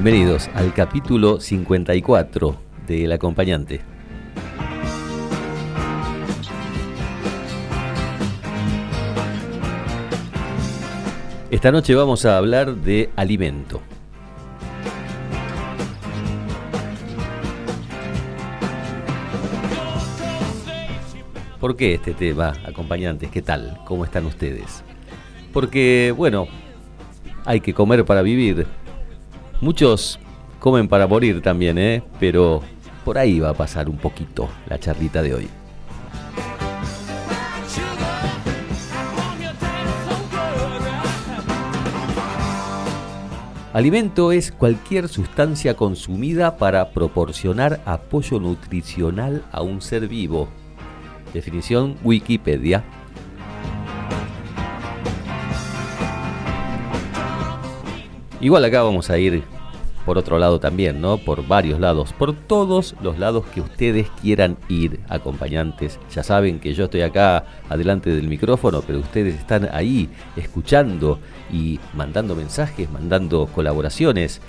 Bienvenidos al capítulo 54 de El acompañante. Esta noche vamos a hablar de alimento. ¿Por qué este tema, acompañantes? ¿Qué tal? ¿Cómo están ustedes? Porque, bueno, hay que comer para vivir, Muchos comen para morir también, ¿eh? Pero por ahí va a pasar un poquito la charlita de hoy. Alimento es cualquier sustancia consumida para proporcionar apoyo nutricional a un ser vivo. Definición Wikipedia. Igual acá vamos a ir por otro lado también, ¿no? Por varios lados, por todos los lados que ustedes quieran ir, acompañantes. Ya saben que yo estoy acá adelante del micrófono, pero ustedes están ahí escuchando y mandando mensajes, mandando colaboraciones.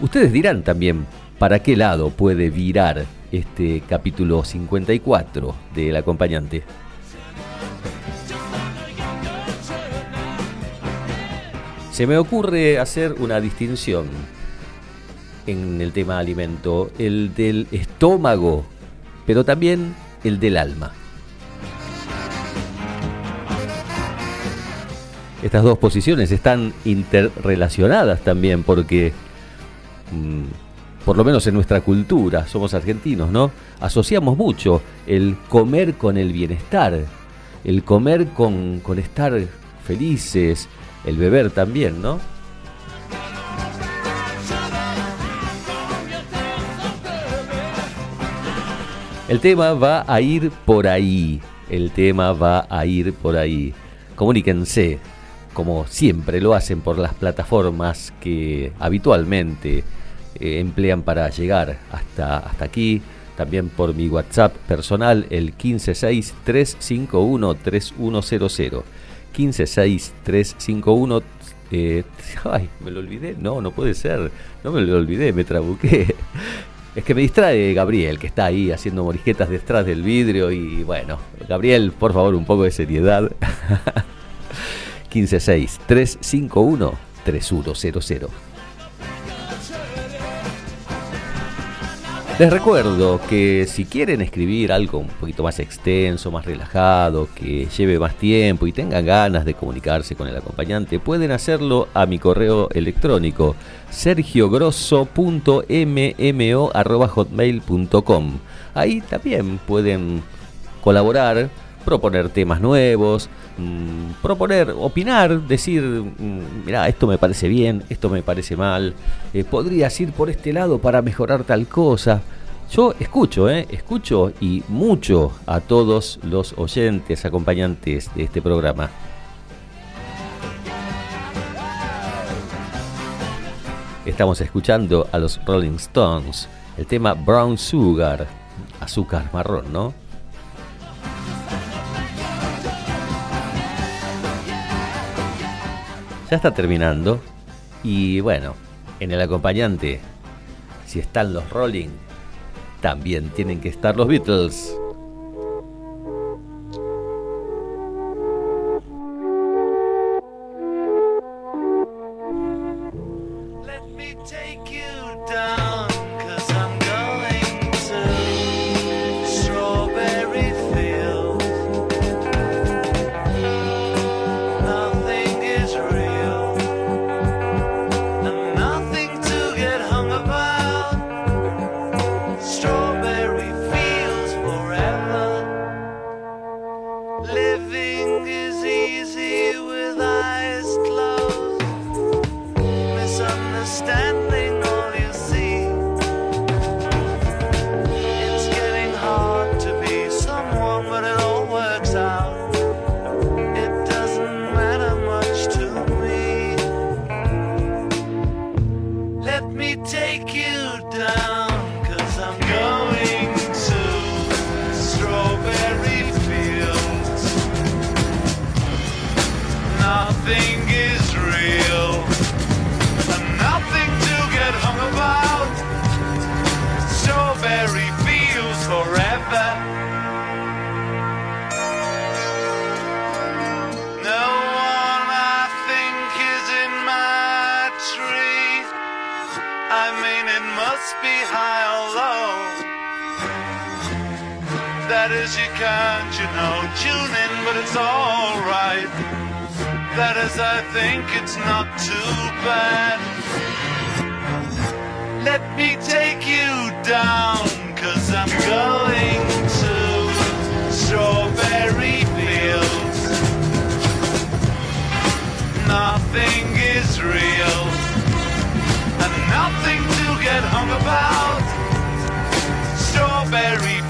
Ustedes dirán también para qué lado puede virar este capítulo 54 del acompañante. Se me ocurre hacer una distinción en el tema alimento, el del estómago, pero también el del alma. Estas dos posiciones están interrelacionadas también porque, mm, por lo menos en nuestra cultura, somos argentinos, ¿no? Asociamos mucho el comer con el bienestar, el comer con, con estar felices, el beber también, ¿no? El tema va a ir por ahí. El tema va a ir por ahí. Comuníquense, como siempre lo hacen por las plataformas que habitualmente eh, emplean para llegar hasta, hasta aquí. También por mi WhatsApp personal, el 156-351-3100. 156-351. Eh, ay, me lo olvidé. No, no puede ser. No me lo olvidé, me trabuqué. Es que me distrae Gabriel, que está ahí haciendo morisquetas detrás del vidrio. Y bueno, Gabriel, por favor, un poco de seriedad. 156-351-3100. Les recuerdo que si quieren escribir algo un poquito más extenso, más relajado, que lleve más tiempo y tengan ganas de comunicarse con el acompañante, pueden hacerlo a mi correo electrónico sergiogrosso.mmo.hotmail.com. Ahí también pueden colaborar, proponer temas nuevos, mm, proponer, opinar, decir, mm, mira, esto me parece bien, esto me parece mal, eh, podrías ir por este lado para mejorar tal cosa. Yo escucho, eh, escucho y mucho a todos los oyentes, acompañantes de este programa. Estamos escuchando a los Rolling Stones, el tema Brown Sugar, azúcar marrón, ¿no? Ya está terminando. Y bueno, en el acompañante, si están los Rolling, también tienen que estar los Beatles. Can't, you know, tune in, but it's alright. That is, I think it's not too bad. Let me take you down, cause I'm going to strawberry fields. Nothing is real, and nothing to get hung about. Strawberry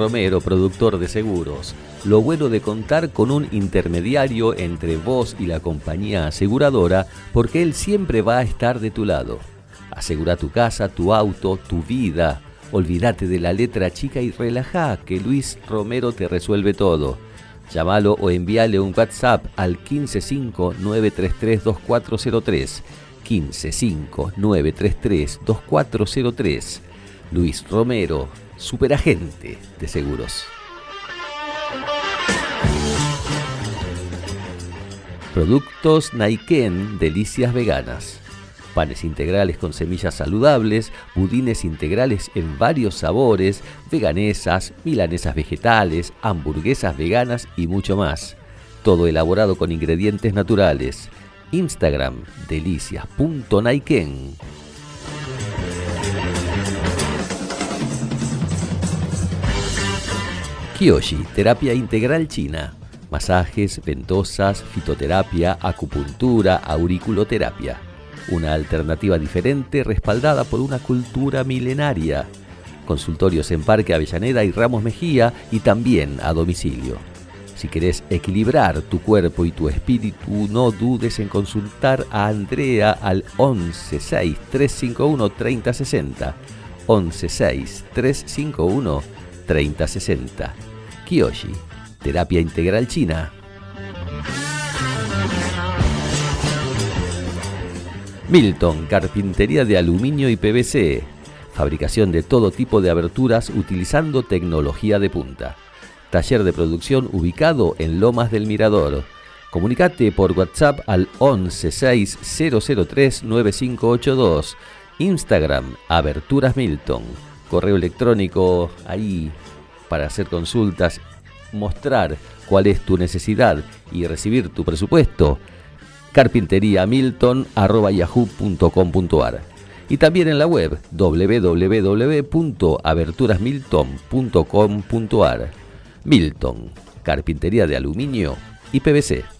Romero, productor de seguros. Lo bueno de contar con un intermediario entre vos y la compañía aseguradora, porque él siempre va a estar de tu lado. Asegura tu casa, tu auto, tu vida. Olvídate de la letra chica y relajá, que Luis Romero te resuelve todo. Llámalo o envíale un WhatsApp al 155-933-2403. 155-933-2403. Luis Romero, superagente de seguros. Productos Naiken Delicias Veganas. Panes integrales con semillas saludables, budines integrales en varios sabores, veganesas, milanesas vegetales, hamburguesas veganas y mucho más. Todo elaborado con ingredientes naturales. Instagram delicias.naiken. Kiyoshi, terapia integral china. Masajes, ventosas, fitoterapia, acupuntura, auriculoterapia. Una alternativa diferente respaldada por una cultura milenaria. Consultorios en Parque Avellaneda y Ramos Mejía y también a domicilio. Si querés equilibrar tu cuerpo y tu espíritu, no dudes en consultar a Andrea al 116 351 3060. 116 351 3060. Kiyoshi, terapia integral china. Milton, carpintería de aluminio y PVC. Fabricación de todo tipo de aberturas utilizando tecnología de punta. Taller de producción ubicado en Lomas del Mirador. Comunicate por WhatsApp al 1160039582. Instagram, Aberturas Milton. Correo electrónico ahí para hacer consultas mostrar cuál es tu necesidad y recibir tu presupuesto, carpinteriamilton.yahoo.com.ar y también en la web www.aberturasmilton.com.ar. Milton, carpintería de aluminio y PVC.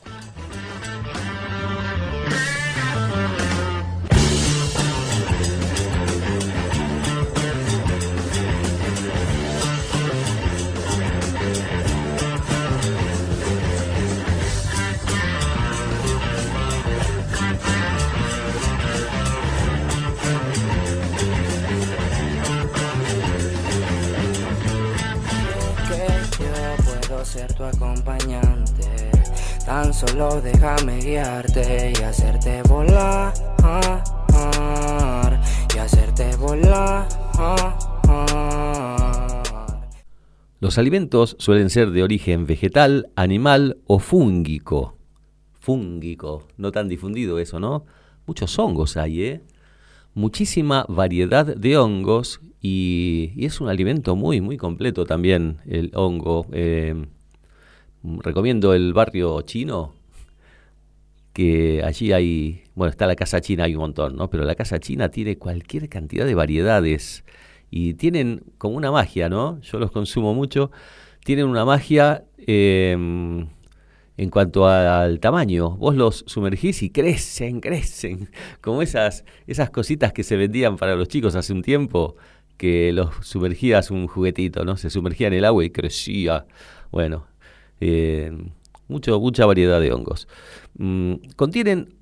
Acompañante. Tan solo déjame guiarte y hacerte volar. Y hacerte volar. Los alimentos suelen ser de origen vegetal, animal o fúngico. Fúngico, no tan difundido eso, ¿no? Muchos hongos hay, ¿eh? Muchísima variedad de hongos y, y es un alimento muy, muy completo también el hongo. Eh, recomiendo el barrio chino, que allí hay, bueno, está la casa china, hay un montón, ¿no? Pero la casa china tiene cualquier cantidad de variedades y tienen como una magia, ¿no? Yo los consumo mucho. Tienen una magia eh, en cuanto al tamaño. Vos los sumergís y crecen, crecen. Como esas, esas cositas que se vendían para los chicos hace un tiempo, que los sumergías un juguetito, ¿no? Se sumergía en el agua y crecía. Bueno, eh, mucho, mucha variedad de hongos. Mm, contienen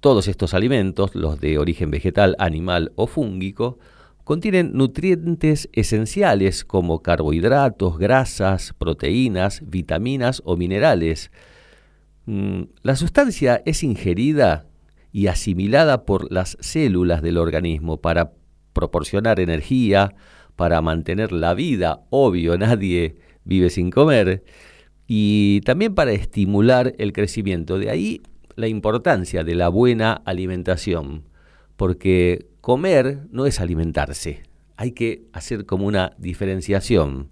todos estos alimentos, los de origen vegetal, animal o fúngico, contienen nutrientes esenciales como carbohidratos, grasas, proteínas, vitaminas o minerales. Mm, La sustancia es ingerida y asimilada por las células del organismo para proporcionar energía, para mantener la vida, obvio, nadie vive sin comer, y también para estimular el crecimiento. De ahí la importancia de la buena alimentación, porque comer no es alimentarse, hay que hacer como una diferenciación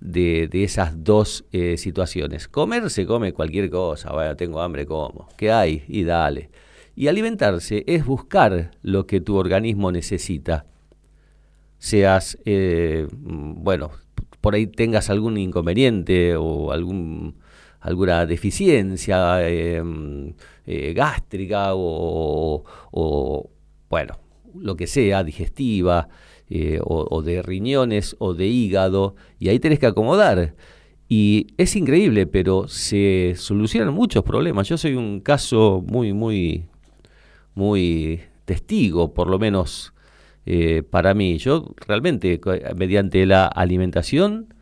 de, de esas dos eh, situaciones. Comer se come cualquier cosa, vaya, tengo hambre, como. ¿Qué hay? Y dale. Y alimentarse es buscar lo que tu organismo necesita. Seas, eh, mm, bueno, por ahí tengas algún inconveniente o algún, alguna deficiencia mm, eh, gástrica o, o, bueno, lo que sea, digestiva, eh, o, o de riñones o de hígado, y ahí tenés que acomodar. Y es increíble, pero se solucionan muchos problemas. Yo soy un caso muy, muy, muy testigo, por lo menos eh, para mí. Yo realmente, mediante la alimentación,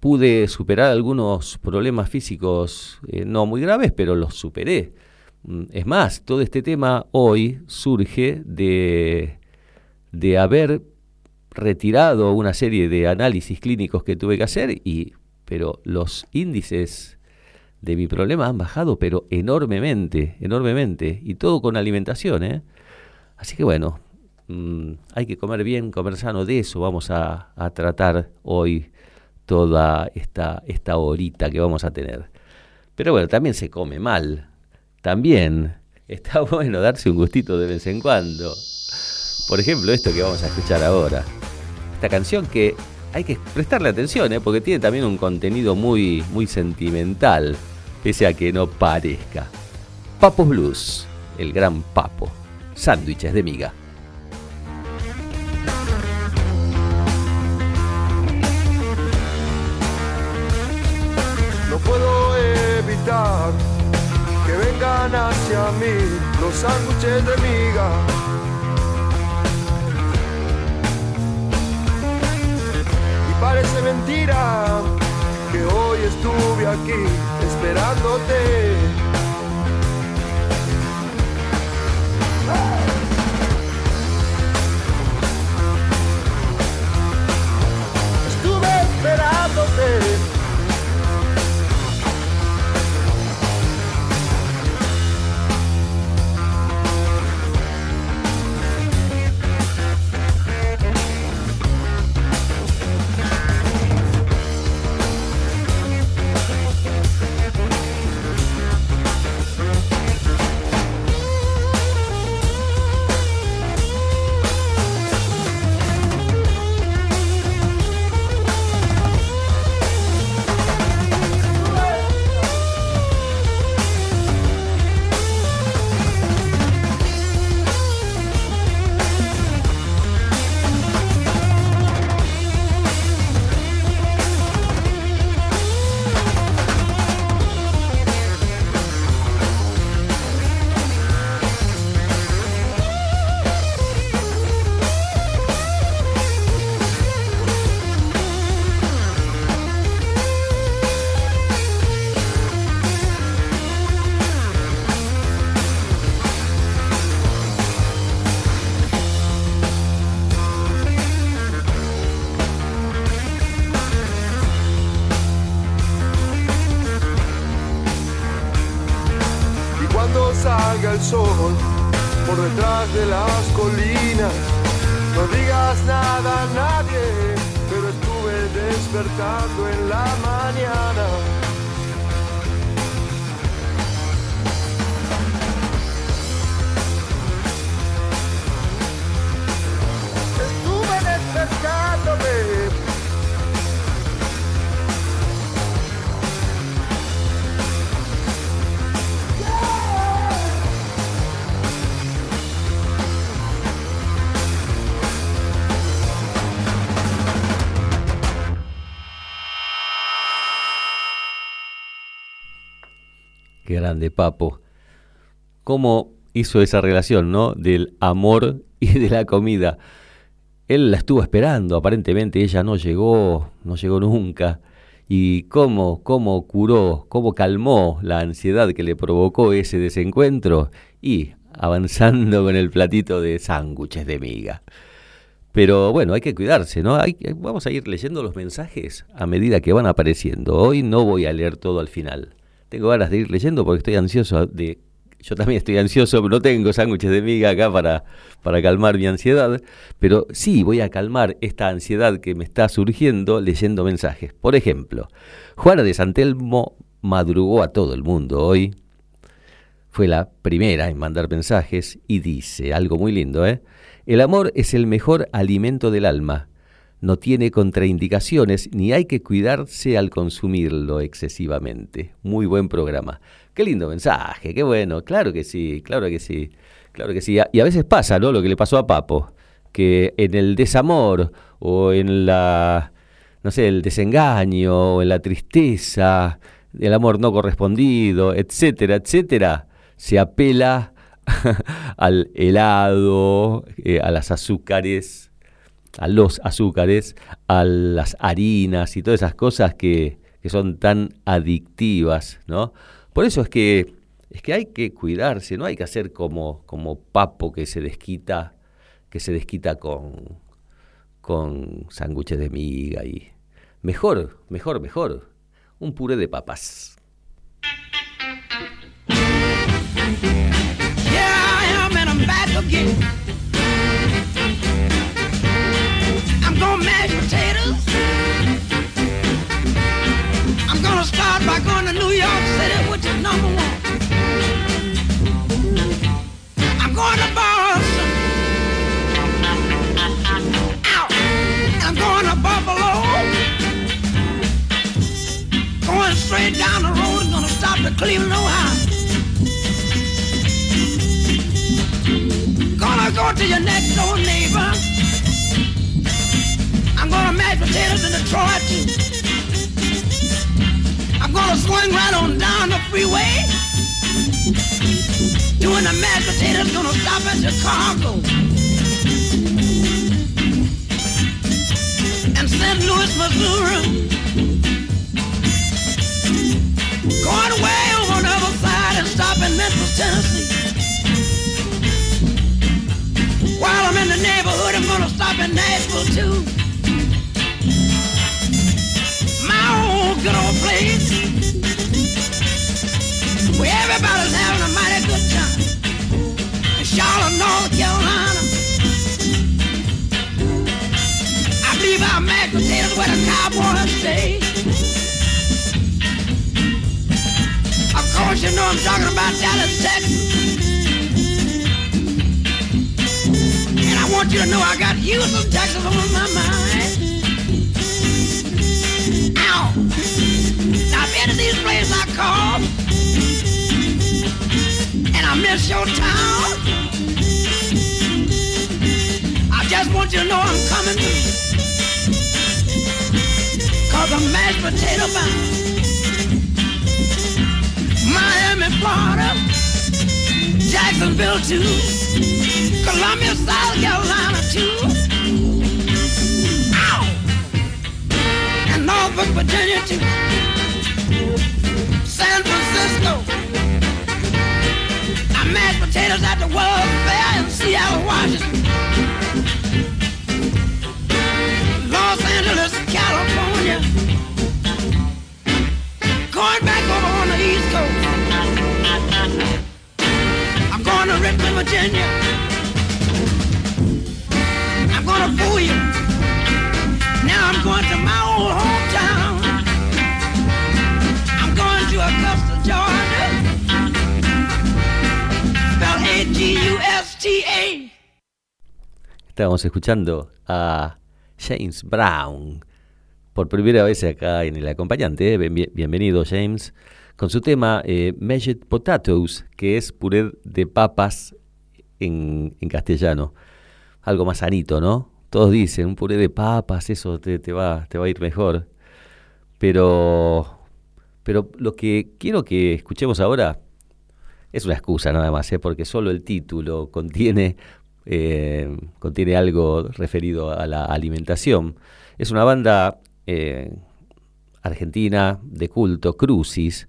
pude superar algunos problemas físicos eh, no muy graves, pero los superé. Mm, Es más, todo este tema hoy surge de, de haber retirado una serie de análisis clínicos que tuve que hacer, y, pero los índices de mi problema han bajado, pero enormemente, enormemente, y todo con alimentación. ¿eh? Así que bueno, mm, hay que comer bien, comer sano, de eso vamos a, tratar hoy toda esta, horita que vamos a tener. Pero bueno, también se come mal. También está bueno darse un gustito de vez en cuando. Por ejemplo, esto que vamos a escuchar ahora. Esta canción que hay que prestarle atención, ¿eh? porque tiene también un contenido muy, muy sentimental, pese a que no parezca. Papos Blues, el gran papo. Sándwiches de miga. Que vengan hacia mí los sándwiches de miga. Y parece mentira que hoy estuve aquí esperándote. Estuve esperándote. Despertando en la mañana. Grande, Papo. ¿Cómo hizo esa relación, no? Del amor y de la comida. Él la estuvo esperando, aparentemente ella no llegó, no llegó nunca. Y cómo, cómo curó, cómo calmó la ansiedad que le provocó ese desencuentro y avanzando con el platito de sándwiches de miga. Pero bueno, hay que cuidarse, ¿no? Hay, vamos a ir leyendo los mensajes a medida que van apareciendo. Hoy no voy a leer todo al final. Tengo ganas de ir leyendo porque estoy ansioso de... Yo también estoy ansioso, pero no tengo sándwiches de miga acá para, para calmar mi ansiedad. Pero sí voy a calmar esta ansiedad que me está surgiendo leyendo mensajes. Por ejemplo, Juana de Santelmo madrugó a todo el mundo hoy. Fue la primera en mandar mensajes y dice algo muy lindo, ¿eh? El amor es el mejor alimento del alma. No tiene contraindicaciones ni hay que cuidarse al consumirlo excesivamente. Muy buen programa. Qué lindo mensaje, qué bueno. Claro que sí, claro que sí. Claro que sí. Y a veces pasa, ¿no? Lo que le pasó a Papo, que en el desamor o en la no sé, el desengaño, o en la tristeza, el amor no correspondido, etcétera, etcétera, se apela al helado, eh, a las azúcares, a los azúcares, a las harinas y todas esas cosas que, que son tan adictivas, ¿no? Por eso es que es que hay que cuidarse, no hay que hacer como, como papo que se desquita, que se desquita con, con sándwiches de miga y mejor, mejor, mejor, un puré de papas. I'm. I'm gonna mash potatoes. I'm gonna start by going to New York City, which is number one. I'm going to Boston. Out. I'm going to Buffalo. Going straight down the road and gonna stop at Cleveland, Ohio. Gonna go to your next door neighbor. I'm gonna mash potatoes in Detroit. I'm gonna swing right on down the freeway. Doing the mashed potatoes, gonna stop at Chicago. And St. Louis, Missouri. Going way over on the other side and stop in Memphis, Tennessee. While I'm in the neighborhood, I'm gonna stop in Nashville too. Old good old place. Where everybody's having a mighty good time. In Charlotte, North Carolina. I believe our mashed potatoes where the cowboys stay. Of course, you know I'm talking about Dallas, Texas. And I want you to know I got Houston, Texas on my mind. If any of these places I call, and I miss your town, I just want you to know I'm coming through. Cause I'm mashed potato bound. Miami, Florida, Jacksonville too. Columbia, South Carolina too. Norfolk, Virginia too. San Francisco. I mashed potatoes at the World Fair in Seattle, Washington. Los Angeles, California. Going back over on the East Coast. I'm going to Richmond, Virginia. I'm gonna fool you. I'm going to A-G-U-S-T-A. Escuchando a James Brown por primera vez acá en el acompañante. Bien- bienvenido, James, con su tema eh, Mashed Potatoes, que es puré de papas en, en castellano. Algo más sanito, ¿no? Todos dicen, un puré de papas, eso te, te va, te va a ir mejor. Pero, pero lo que quiero que escuchemos ahora es una excusa nada más, ¿eh? porque solo el título contiene, eh, contiene algo referido a la alimentación. Es una banda eh, argentina de culto, Crucis,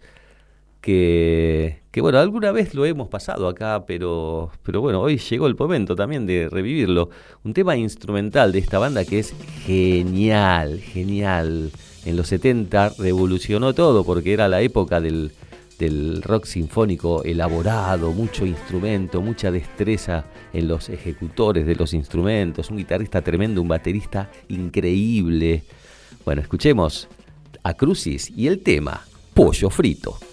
que, bueno, alguna vez lo hemos pasado acá, pero, pero bueno, hoy llegó el momento también de revivirlo. Un tema instrumental de esta banda que es genial, genial. En los 70 revolucionó todo porque era la época del, del rock sinfónico elaborado, mucho instrumento, mucha destreza en los ejecutores de los instrumentos, un guitarrista tremendo, un baterista increíble. Bueno, escuchemos a Crucis y el tema Pollo Frito.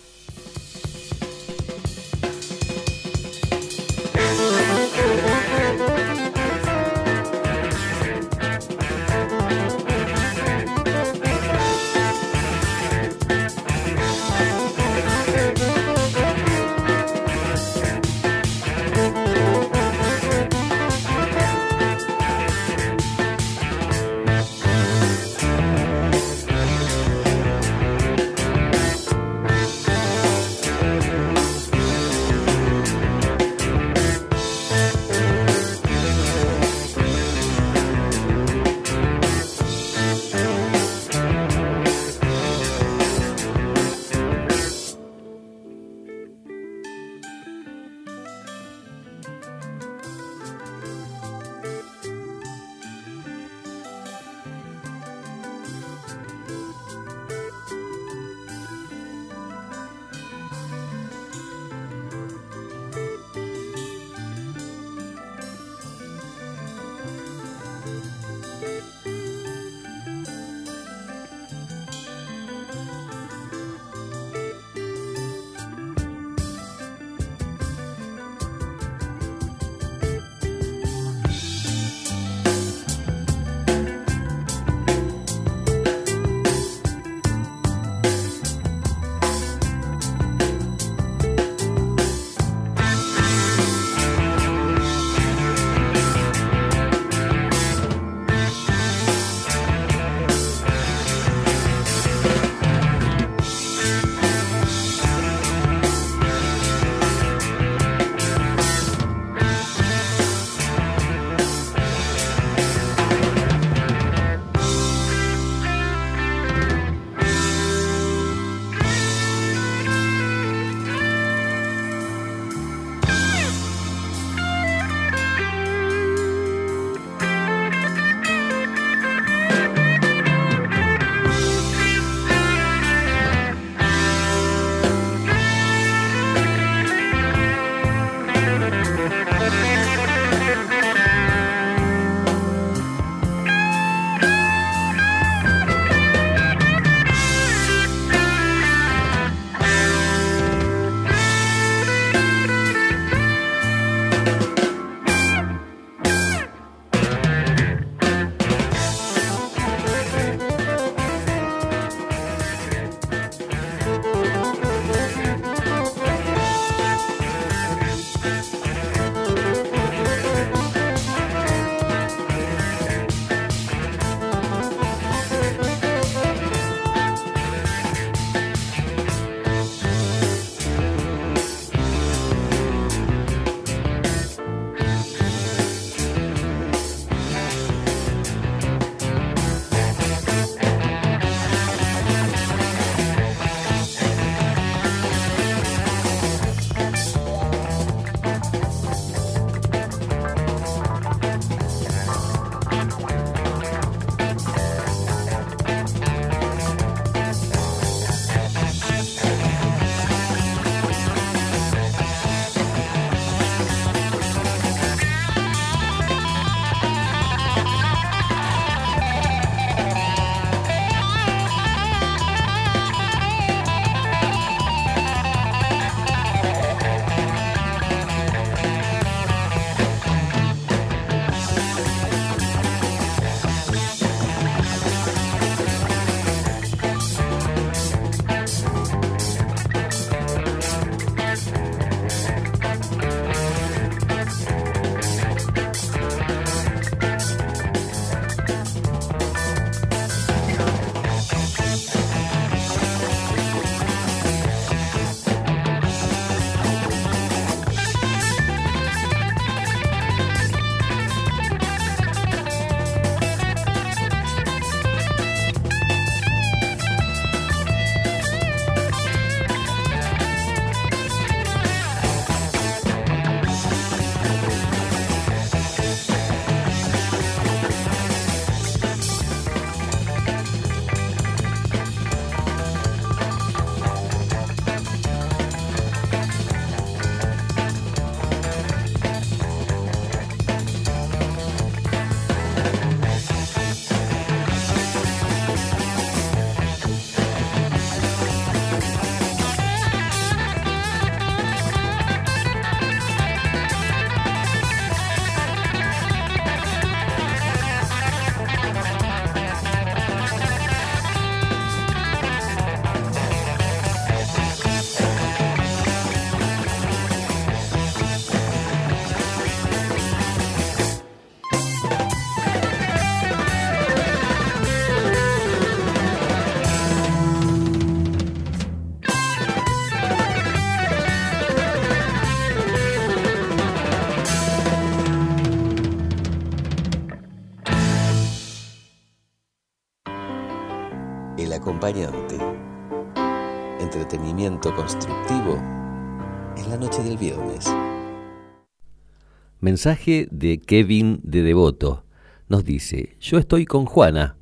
Mensaje de Kevin de Devoto. Nos dice, yo estoy con Juana.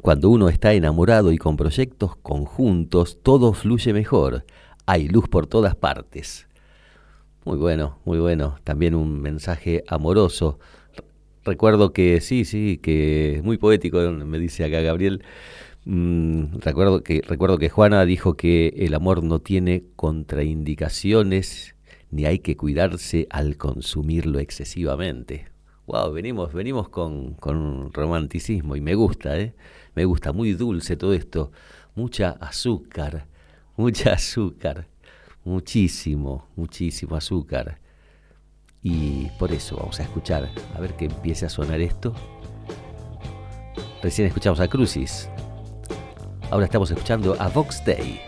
Cuando uno está enamorado y con proyectos conjuntos, todo fluye mejor. Hay luz por todas partes. Muy bueno, muy bueno. También un mensaje amoroso. Recuerdo que sí, sí, que muy poético, me dice acá Gabriel. Mm, recuerdo, que, recuerdo que Juana dijo que el amor no tiene contraindicaciones ni hay que cuidarse al consumirlo excesivamente. Wow, venimos, venimos con, con romanticismo y me gusta, ¿eh? Me gusta, muy dulce todo esto. Mucha azúcar, mucha azúcar, muchísimo, muchísimo azúcar. Y por eso vamos a escuchar, a ver que empiece a sonar esto. Recién escuchamos a Crucis. Ahora estamos escuchando a Vox Day,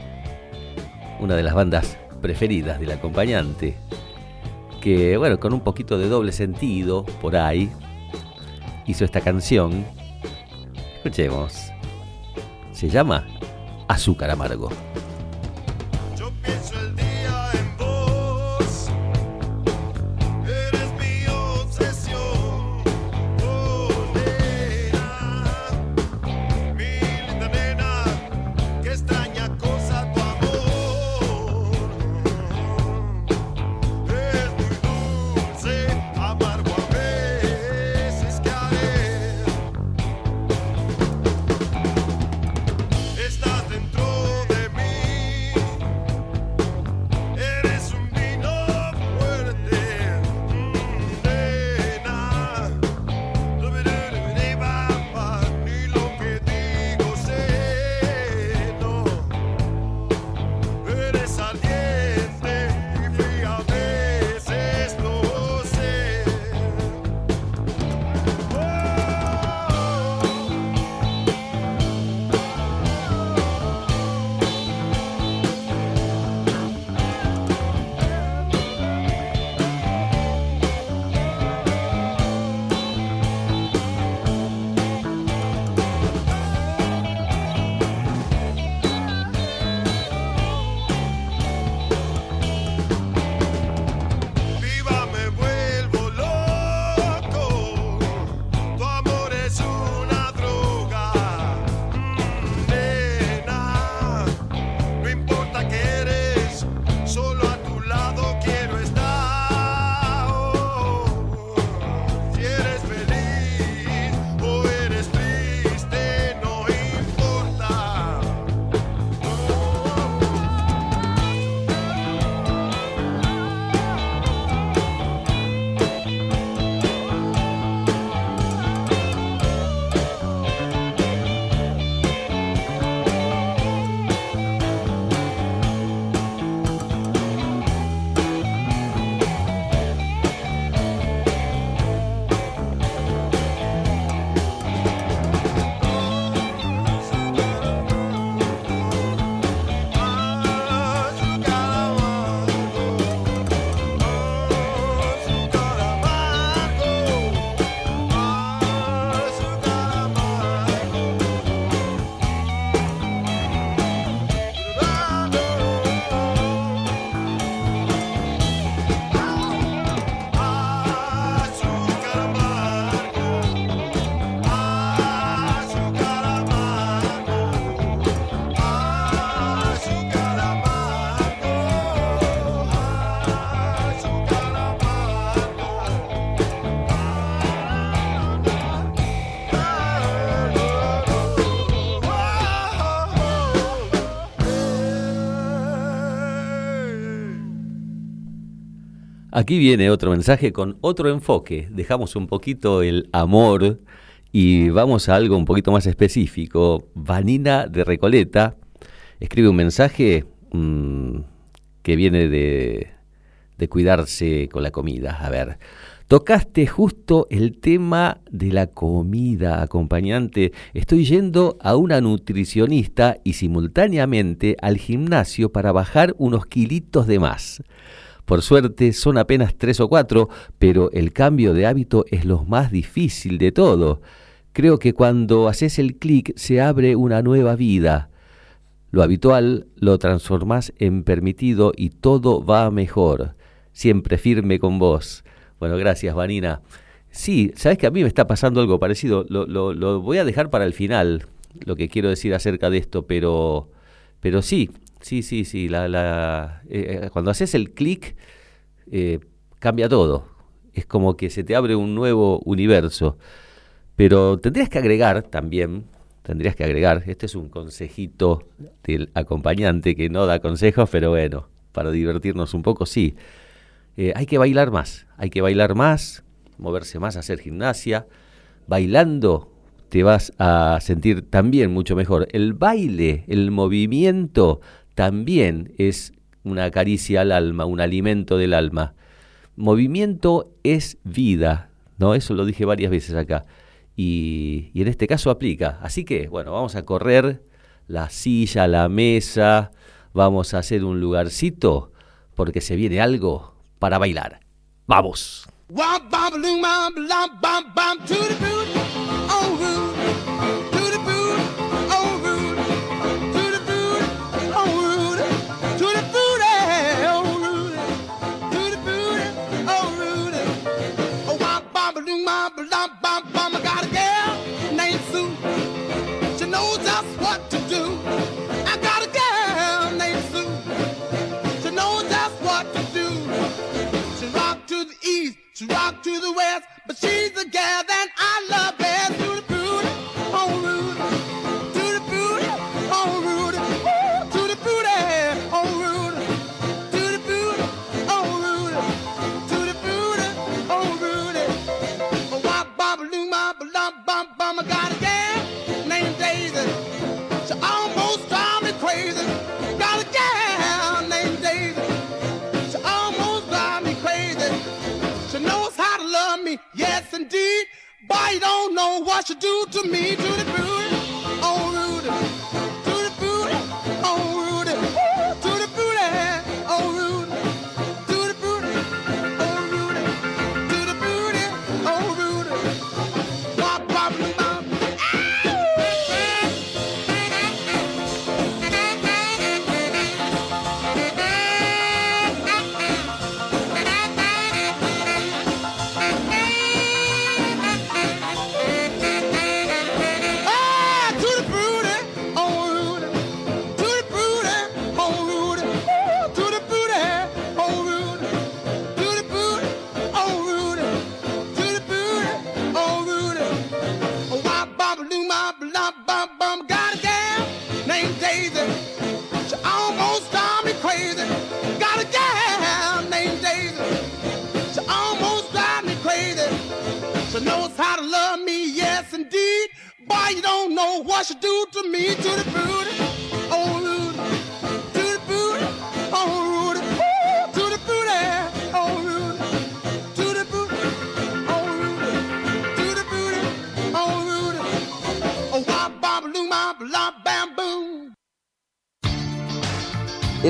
una de las bandas preferidas del acompañante. Que, bueno, con un poquito de doble sentido por ahí, hizo esta canción. Escuchemos. Se llama Azúcar Amargo. Aquí viene otro mensaje con otro enfoque. Dejamos un poquito el amor y vamos a algo un poquito más específico. Vanina de Recoleta escribe un mensaje mm, que viene de, de cuidarse con la comida. A ver, tocaste justo el tema de la comida acompañante. Estoy yendo a una nutricionista y simultáneamente al gimnasio para bajar unos kilitos de más. Por suerte son apenas tres o cuatro, pero el cambio de hábito es lo más difícil de todo. Creo que cuando haces el clic se abre una nueva vida. Lo habitual lo transformás en permitido y todo va mejor. Siempre firme con vos. Bueno, gracias, Vanina. Sí, sabes que a mí me está pasando algo parecido. Lo, lo, lo voy a dejar para el final, lo que quiero decir acerca de esto, pero, pero sí, sí, sí, sí. La, la, eh, cuando haces el clic, eh, cambia todo. Es como que se te abre un nuevo universo. Pero tendrías que agregar también, tendrías que agregar, este es un consejito del acompañante que no da consejos, pero bueno, para divertirnos un poco, sí. Eh, hay que bailar más, hay que bailar más, moverse más, hacer gimnasia. Bailando te vas a sentir también mucho mejor. El baile, el movimiento también es una caricia al alma, un alimento del alma. Movimiento es vida, ¿no? Eso lo dije varias veces acá. Y, y en este caso aplica. Así que, bueno, vamos a correr la silla, la mesa, vamos a hacer un lugarcito porque se viene algo para bailar. ¡Vamos! But she's the gal that I love best. What she do to me, to the booty,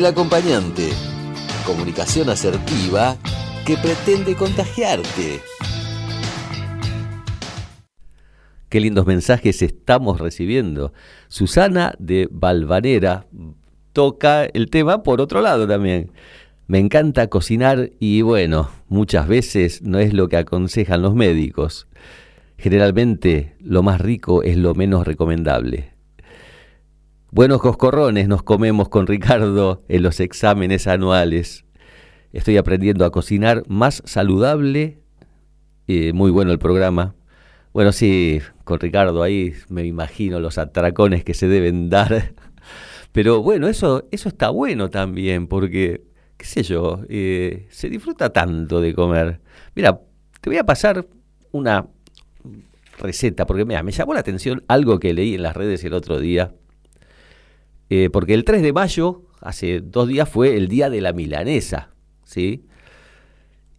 El acompañante. Comunicación asertiva que pretende contagiarte. Qué lindos mensajes estamos recibiendo. Susana de Valvanera toca el tema por otro lado también. Me encanta cocinar y bueno, muchas veces no es lo que aconsejan los médicos. Generalmente lo más rico es lo menos recomendable. Buenos coscorrones nos comemos con Ricardo en los exámenes anuales. Estoy aprendiendo a cocinar más saludable. Eh, muy bueno el programa. Bueno, sí, con Ricardo ahí me imagino los atracones que se deben dar. Pero bueno, eso, eso está bueno también, porque, qué sé yo, eh, se disfruta tanto de comer. Mira, te voy a pasar una receta, porque mira, me llamó la atención algo que leí en las redes el otro día. Eh, porque el 3 de mayo, hace dos días, fue el día de la milanesa, ¿sí?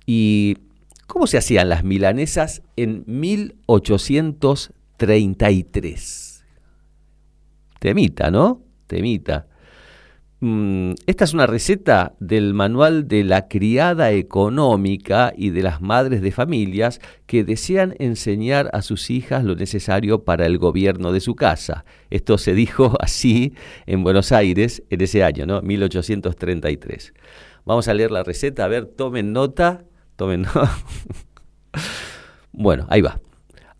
Y ¿cómo se hacían las milanesas en 1833? Temita, ¿no? Temita. Mm, esta es una receta del manual de la criada económica y de las madres de familias que desean enseñar a sus hijas lo necesario para el gobierno de su casa. Esto se dijo así en Buenos Aires en ese año, ¿no? 1833. Vamos a leer la receta, a ver, tomen nota, tomen nota. bueno, ahí va.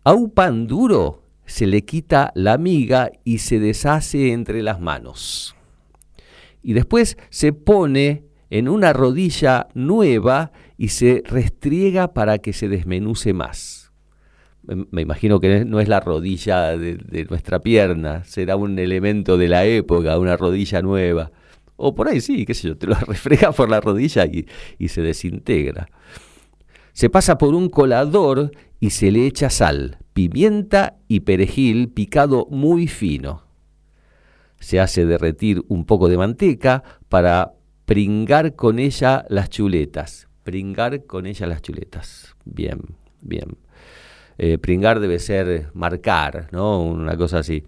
A un pan duro se le quita la miga y se deshace entre las manos. Y después se pone en una rodilla nueva y se restriega para que se desmenuce más. Me- imagino que no es la rodilla de, nuestra pierna, será un elemento de la época, una rodilla nueva. O por ahí sí, qué sé yo, te lo refrega por la rodilla y se desintegra. Se pasa por un colador y se le echa sal, pimienta y perejil picado muy fino. Se hace derretir un poco de manteca para pringar con ella las chuletas. Pringar con ella las chuletas. Bien, bien. Eh, pringar debe ser marcar, ¿no? Una cosa así.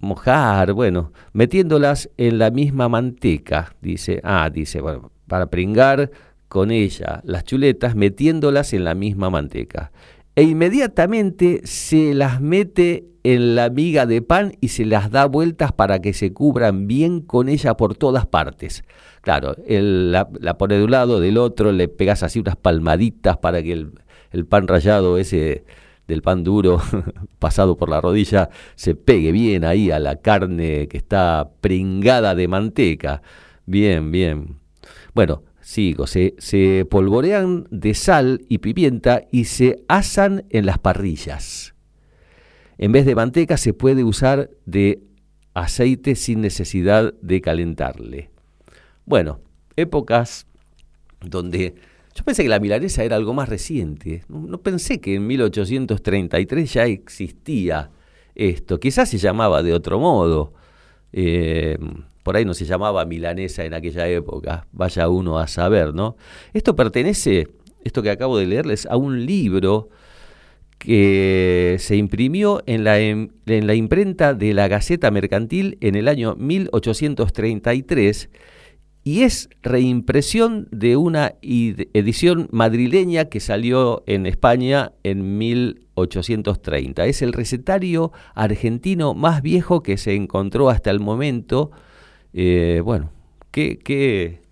Mojar, bueno, metiéndolas en la misma manteca, dice. Ah, dice, bueno, para pringar con ella las chuletas, metiéndolas en la misma manteca. E inmediatamente se las mete en la miga de pan y se las da vueltas para que se cubran bien con ella por todas partes. Claro, la, la pone de un lado, del otro, le pegas así unas palmaditas para que el, el pan rallado ese del pan duro pasado por la rodilla se pegue bien ahí a la carne que está pringada de manteca. Bien, bien. Bueno, sigo, se, se polvorean de sal y pimienta y se asan en las parrillas. En vez de manteca se puede usar de aceite sin necesidad de calentarle. Bueno, épocas donde yo pensé que la milanesa era algo más reciente. No, pensé que en 1833 ya existía esto. Quizás se llamaba de otro modo. Eh, por ahí no se llamaba milanesa en aquella época. Vaya uno a saber, ¿no? Esto pertenece, esto que acabo de leerles, a un libro que se imprimió en la, em- imprenta de la Gaceta Mercantil en el año 1833 y es reimpresión de una edición madrileña que salió en España en 1830. Es el recetario argentino más viejo que se encontró hasta el momento. Eh, bueno, qué, qué,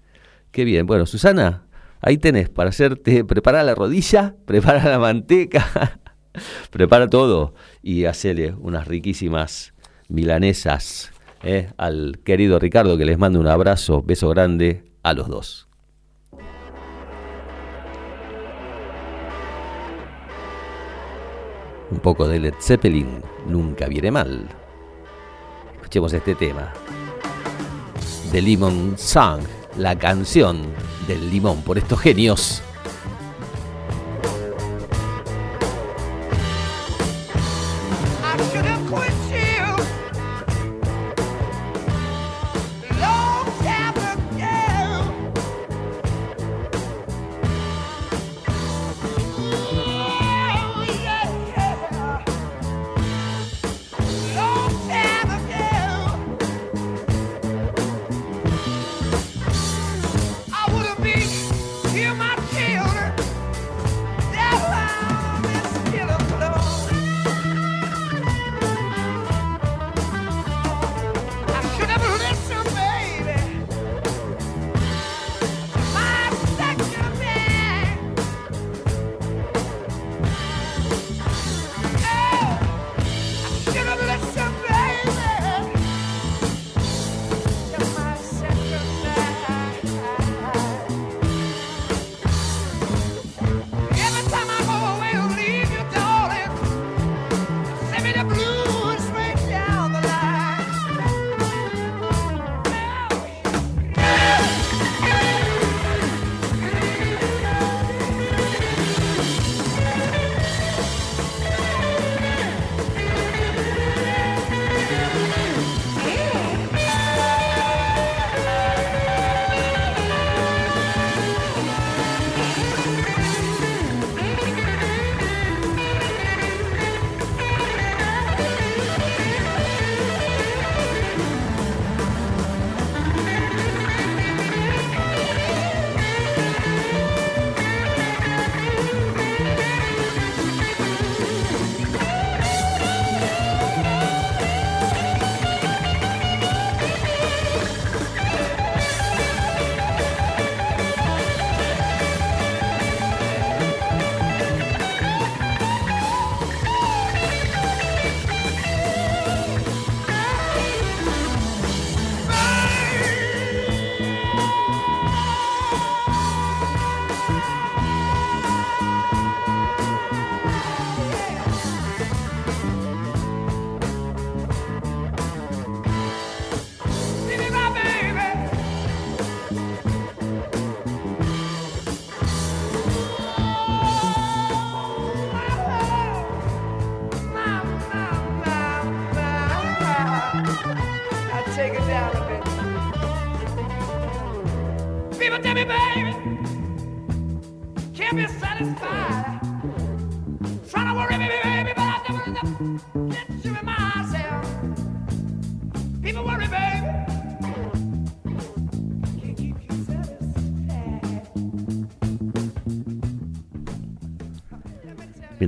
qué bien. Bueno, Susana, ahí tenés para hacerte, prepara la rodilla, prepara la manteca, prepara todo y hacele unas riquísimas milanesas eh, al querido Ricardo que les mando un abrazo, beso grande a los dos. Un poco de Led Zeppelin nunca viene mal. Escuchemos este tema. The Lemon Song, la canción del limón por estos genios.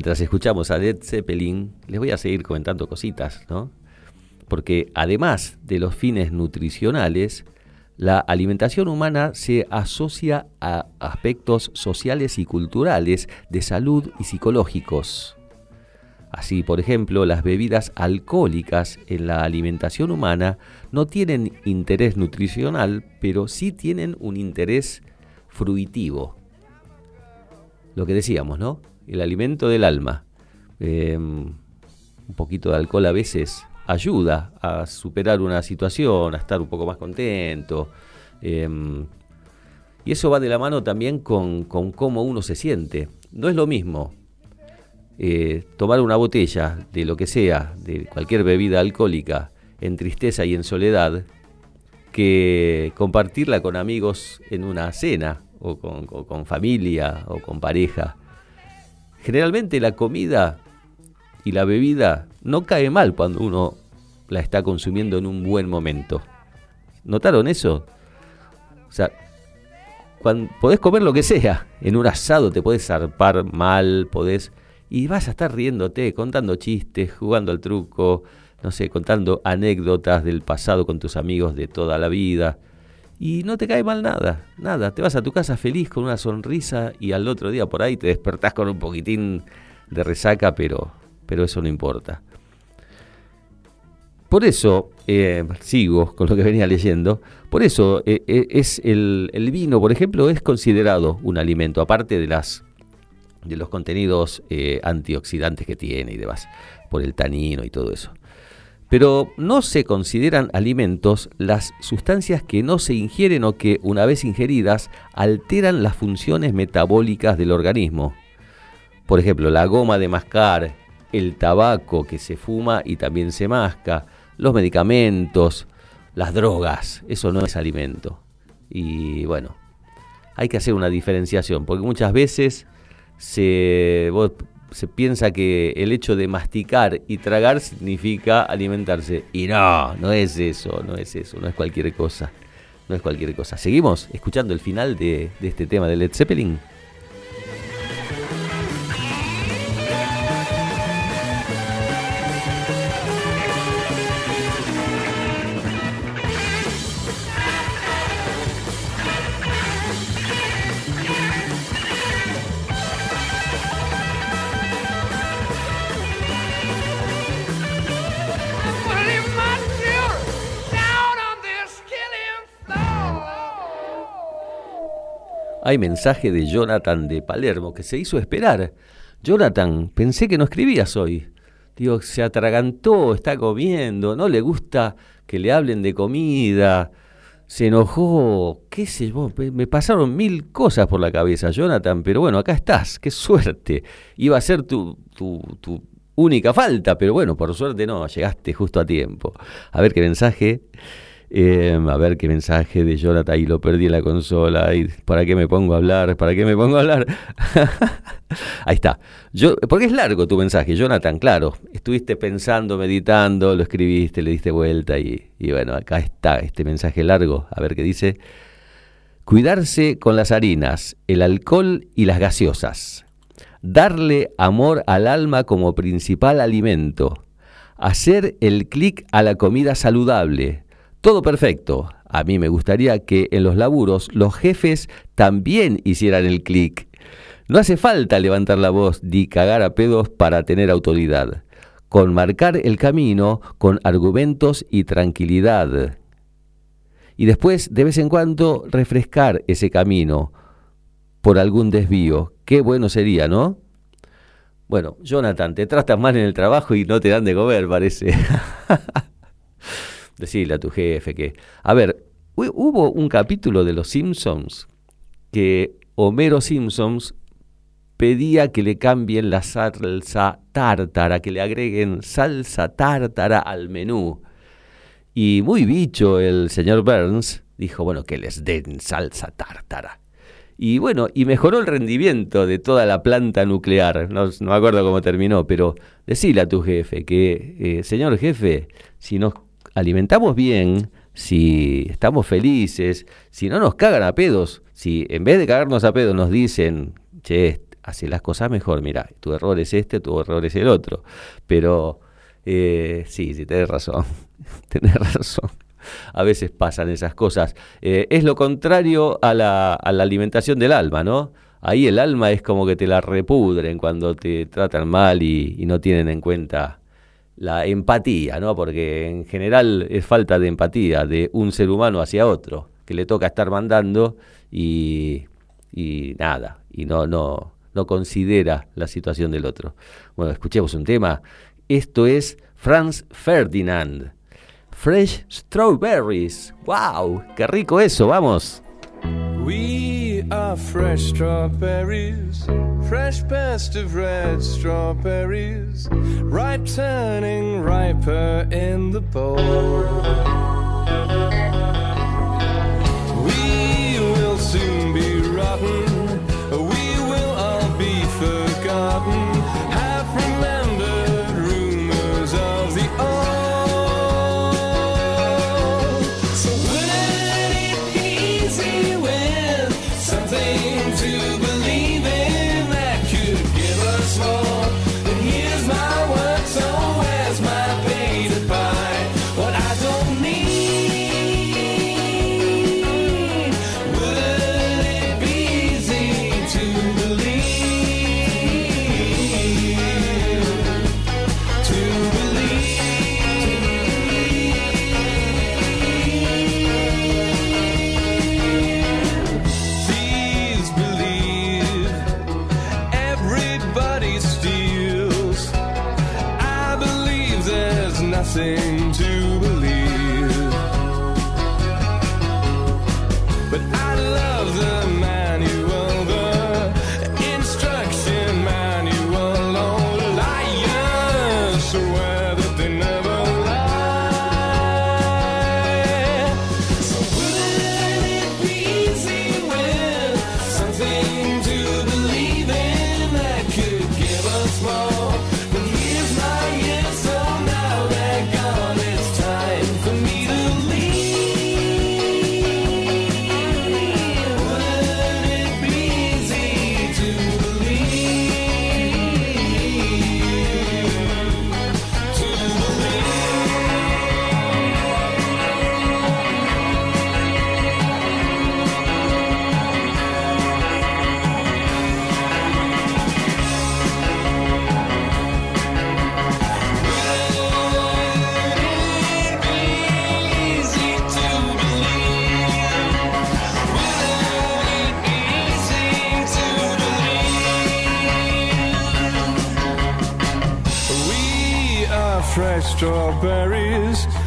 Mientras escuchamos a Led Zeppelin, les voy a seguir comentando cositas, ¿no? Porque además de los fines nutricionales, la alimentación humana se asocia a aspectos sociales y culturales, de salud y psicológicos. Así, por ejemplo, las bebidas alcohólicas en la alimentación humana no tienen interés nutricional, pero sí tienen un interés fruitivo. Lo que decíamos, ¿no? El alimento del alma. Eh, un poquito de alcohol a veces ayuda a superar una situación, a estar un poco más contento. eh, y eso va de la mano también con, cómo uno se siente. No es lo mismo eh, tomar una botella de lo que sea, de cualquier bebida alcohólica, en tristeza y en soledad, que compartirla con amigos en una cena, o con familia, o con pareja. Generalmente la comida y la bebida no cae mal cuando uno la está consumiendo en un buen momento. ¿Notaron eso? O sea, cuando, podés comer lo que sea. En un asado te podés zarpar mal, podés... Y vas a estar riéndote, contando chistes, jugando al truco, no sé, contando anécdotas del pasado con tus amigos de toda la vida. Y no te cae mal nada, nada. Te vas a tu casa feliz con una sonrisa y al otro día por ahí te despertás con un poquitín de resaca, pero, pero eso no importa. Por eso, eh, sigo con lo que venía leyendo, por eso eh, eh, es el, vino, por ejemplo, es considerado un alimento, aparte de las de los contenidos eh, antioxidantes que tiene y demás, por el tanino y todo eso. Pero no se consideran alimentos las sustancias que no se ingieren o que, una vez ingeridas, alteran las funciones metabólicas del organismo. Por ejemplo, la goma de mascar, el tabaco que se fuma y también se masca, los medicamentos, las drogas, eso no es alimento. Y bueno, hay que hacer una diferenciación, porque muchas veces se, se piensa que el hecho de masticar y tragar significa alimentarse. Y no, no es eso, no es eso, no es cualquier cosa. No es cualquier cosa. Seguimos escuchando el final de, de este tema de Led Zeppelin. Hay mensaje de Jonathan de Palermo que se hizo esperar. Jonathan, pensé que no escribías hoy. Digo, se atragantó, está comiendo, no le gusta que le hablen de comida, se enojó, qué sé yo, me- pasaron mil cosas por la cabeza, Jonathan, pero bueno, acá estás, qué suerte. Iba a ser tu, tu, tu única falta, pero bueno, por suerte no, llegaste justo a tiempo. A ver qué mensaje. Eh, a ver qué mensaje de Jonathan y lo perdí en la consola. ¿Para qué me pongo a hablar? ¿Para qué me pongo a hablar? Ahí está. Yo, porque es largo tu mensaje, Jonathan, claro. Estuviste pensando, meditando, lo escribiste, le diste vuelta y, y bueno, acá está este mensaje largo. A ver qué dice. Cuidarse con las harinas, el alcohol y las gaseosas. Darle amor al alma como principal alimento. Hacer el clic a la comida saludable. Todo perfecto. A mí me gustaría que en los laburos los jefes también hicieran el clic. No hace falta levantar la voz ni cagar a pedos para tener autoridad. Con marcar el camino con argumentos y tranquilidad. Y después, de vez en cuando, refrescar ese camino por algún desvío. Qué bueno sería, ¿no? Bueno, Jonathan, te tratan mal en el trabajo y no te dan de comer, parece. Decirle a tu jefe que... A ver, hu- hubo un capítulo de Los Simpsons que Homero Simpsons pedía que le cambien la salsa tártara, que le agreguen salsa tártara al menú. Y muy bicho el señor Burns dijo, bueno, que les den salsa tártara. Y bueno, y mejoró el rendimiento de toda la planta nuclear. No, no me acuerdo cómo terminó, pero decile a tu jefe que, eh, señor jefe, si nos alimentamos bien, si estamos felices, si no nos cagan a pedos, si en vez de cagarnos a pedos nos dicen, che, hace las cosas mejor, mira, tu error es este, tu error es el otro. Pero eh, sí, sí, tenés razón, tenés razón a veces pasan esas cosas. Eh, es lo contrario a la, a la alimentación del alma, ¿no? Ahí el alma es como que te la repudren cuando te tratan mal y, y no tienen en cuenta la empatía, ¿no? Porque en general es falta de empatía de un ser humano hacia otro, que le toca estar mandando y, y nada, y no, no, no considera la situación del otro. Bueno, escuchemos un tema. Esto es Franz Ferdinand. Fresh Strawberries. ¡Wow! ¡Qué rico eso! ¡Vamos! We are fresh strawberries, fresh best of red strawberries, ripe turning riper in the bowl.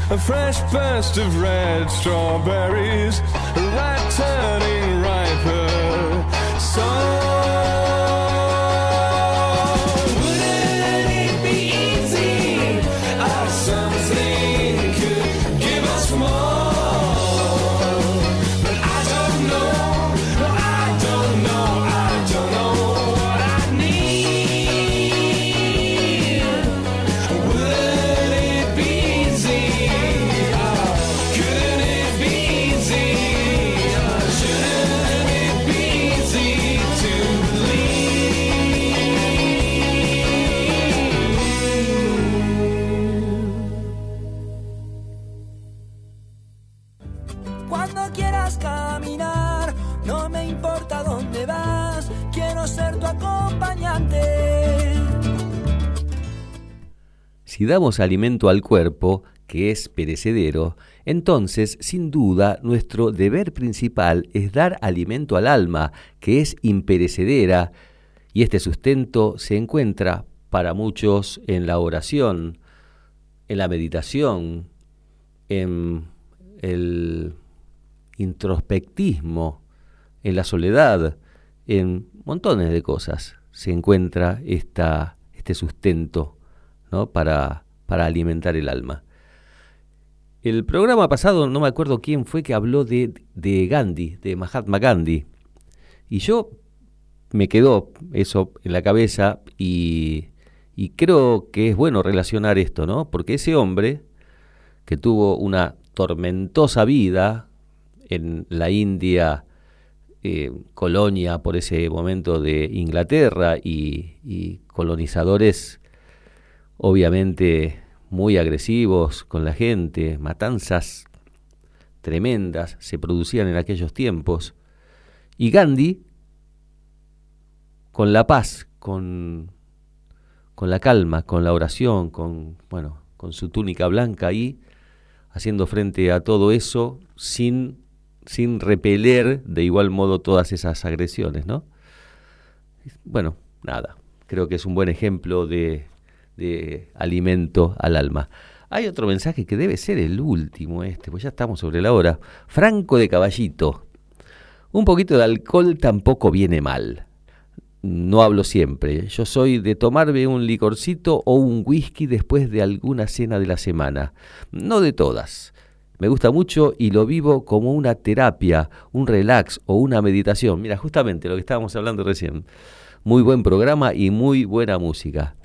A fresh burst of red strawberries, ripe turning riper. So Si damos alimento al cuerpo, que es perecedero, entonces, sin duda, nuestro deber principal es dar alimento al alma, que es imperecedera, y este sustento se encuentra para muchos en la oración, en la meditación, en el introspectismo, en la soledad, en montones de cosas se encuentra esta, este sustento para, para alimentar el alma. El programa pasado, no me acuerdo quién fue que habló de, de Gandhi, de Mahatma Gandhi. Y yo me quedó eso en la cabeza y, y creo que es bueno relacionar esto, ¿no? Porque ese hombre que tuvo una tormentosa vida en la India, eh, colonia por ese momento de Inglaterra y colonizadores obviamente muy agresivos con la gente, matanzas tremendas se producían en aquellos tiempos. Y Gandhi, con la paz, con, con la calma, con la oración, con, bueno, con su túnica blanca ahí, haciendo frente a todo eso sin, sin repeler de igual modo todas esas agresiones, ¿no? Bueno, nada, creo que es un buen ejemplo de, de alimento al alma. Hay otro mensaje que debe ser el último este, pues ya estamos sobre la hora. Franco de Caballito. Un poquito de alcohol tampoco viene mal. No hablo siempre. Yo soy de tomarme un licorcito o un whisky después de alguna cena de la semana. No de todas. Me gusta mucho y lo vivo como una terapia, un relax o una meditación. Mira, justamente lo que estábamos hablando recién. Muy buen programa y muy buena música.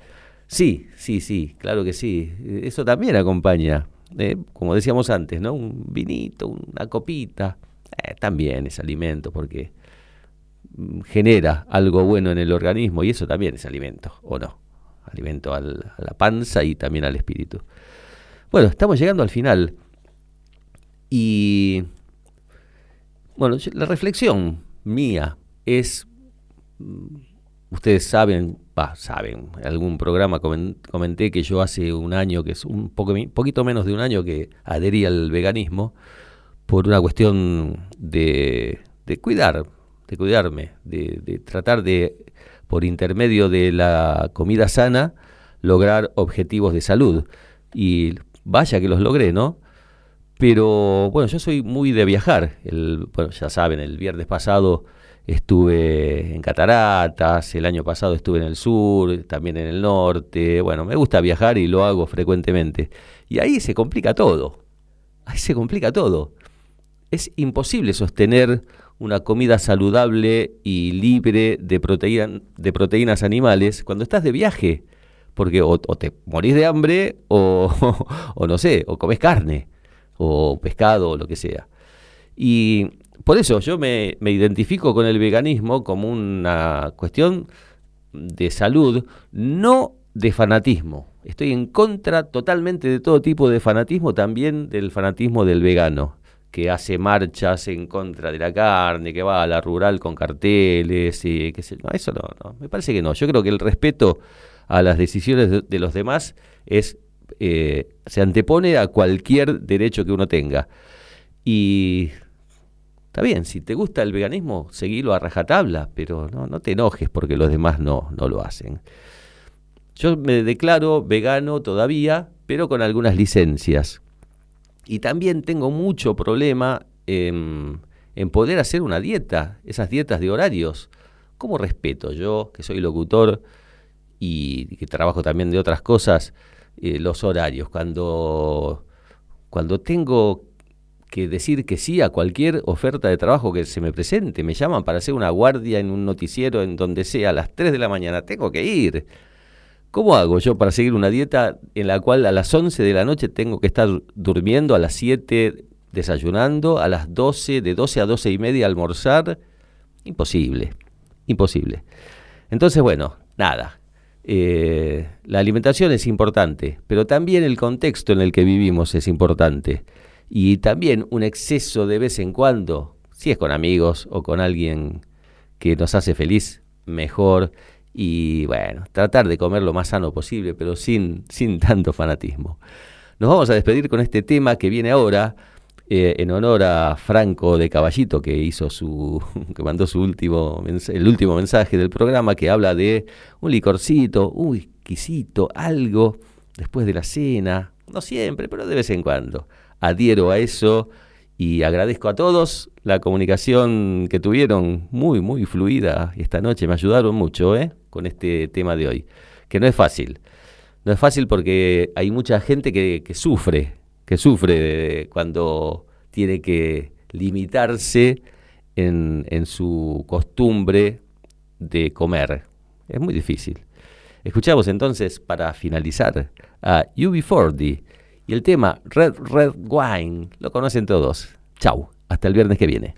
Sí, sí, sí, claro que sí. Eso también acompaña, eh, como decíamos antes, ¿no? Un vinito, una copita, eh, también es alimento porque mm, genera algo bueno en el organismo y eso también es alimento, ¿o no? Alimento al- a la panza y también al espíritu. Bueno, estamos llegando al final y bueno, la reflexión mía es mm, ustedes saben, va, saben, en algún programa comen- comenté que yo hace un año, que es un poco, poquito menos de un año que adherí al veganismo por una cuestión de, de cuidar, de cuidarme, de, de tratar de, por intermedio de la comida sana, lograr objetivos de salud. Y vaya que los logré, ¿no? Pero bueno, yo soy muy de viajar. El, bueno, ya saben, el viernes pasado estuve en Cataratas, el año pasado estuve en el sur, también en el norte. Bueno, me gusta viajar y lo hago frecuentemente. Y ahí se complica todo. Ahí se complica todo. Es imposible sostener una comida saludable y libre de, proteína- de proteínas animales cuando estás de viaje. Porque o, te morís de hambre o, o no sé, o comes carne o pescado o lo que sea. Y por eso yo me, identifico con el veganismo como una cuestión de salud, no de fanatismo. Estoy en contra totalmente de todo tipo de fanatismo, también del fanatismo del vegano, que hace marchas en contra de la carne, que va a la rural con carteles, y sé yo. No, eso no, no, me parece que no. Yo creo que el respeto a las decisiones de, de los demás es eh, se antepone a cualquier derecho que uno tenga. Y está bien, si te gusta el veganismo, seguilo a rajatabla, pero no, no te enojes porque los demás no, no lo hacen. Yo me declaro vegano todavía, pero con algunas licencias. Y también tengo mucho problema en, en poder hacer una dieta, esas dietas de horarios. ¿Cómo respeto yo, que soy locutor y que trabajo también de otras cosas, eh, los horarios? Cuando, cuando tengo que decir que sí a cualquier oferta de trabajo que se me presente, me llaman para hacer una guardia en un noticiero en donde sea a las 3 de la mañana, tengo que ir. ¿Cómo hago yo para seguir una dieta en la cual a las 11 de la noche tengo que estar durmiendo, a las 7 desayunando, a las 12, de 12 a 12 y media almorzar? Imposible, imposible. Entonces, bueno, nada. Eh, la alimentación es importante, pero también el contexto en el que vivimos es importante. Y también un exceso de vez en cuando, si es con amigos o con alguien que nos hace feliz, mejor y bueno, tratar de comer lo más sano posible, pero sin, sin tanto fanatismo. Nos vamos a despedir con este tema que viene ahora, eh, en honor a Franco de Caballito, que hizo su, que mandó su último, el último mensaje del programa, que habla de un licorcito, un whiskycito, algo después de la cena, no siempre, pero de vez en cuando. Adhiero a eso y agradezco a todos la comunicación que tuvieron muy, muy fluida esta noche. Me ayudaron mucho ¿eh? con este tema de hoy, que no es fácil. No es fácil porque hay mucha gente que, sufre que sufre cuando tiene que limitarse en, en su costumbre de comer. Es muy difícil. Escuchamos entonces para finalizar a UB40 y el tema Red Red Wine. Lo conocen todos. Chau, hasta el viernes que viene.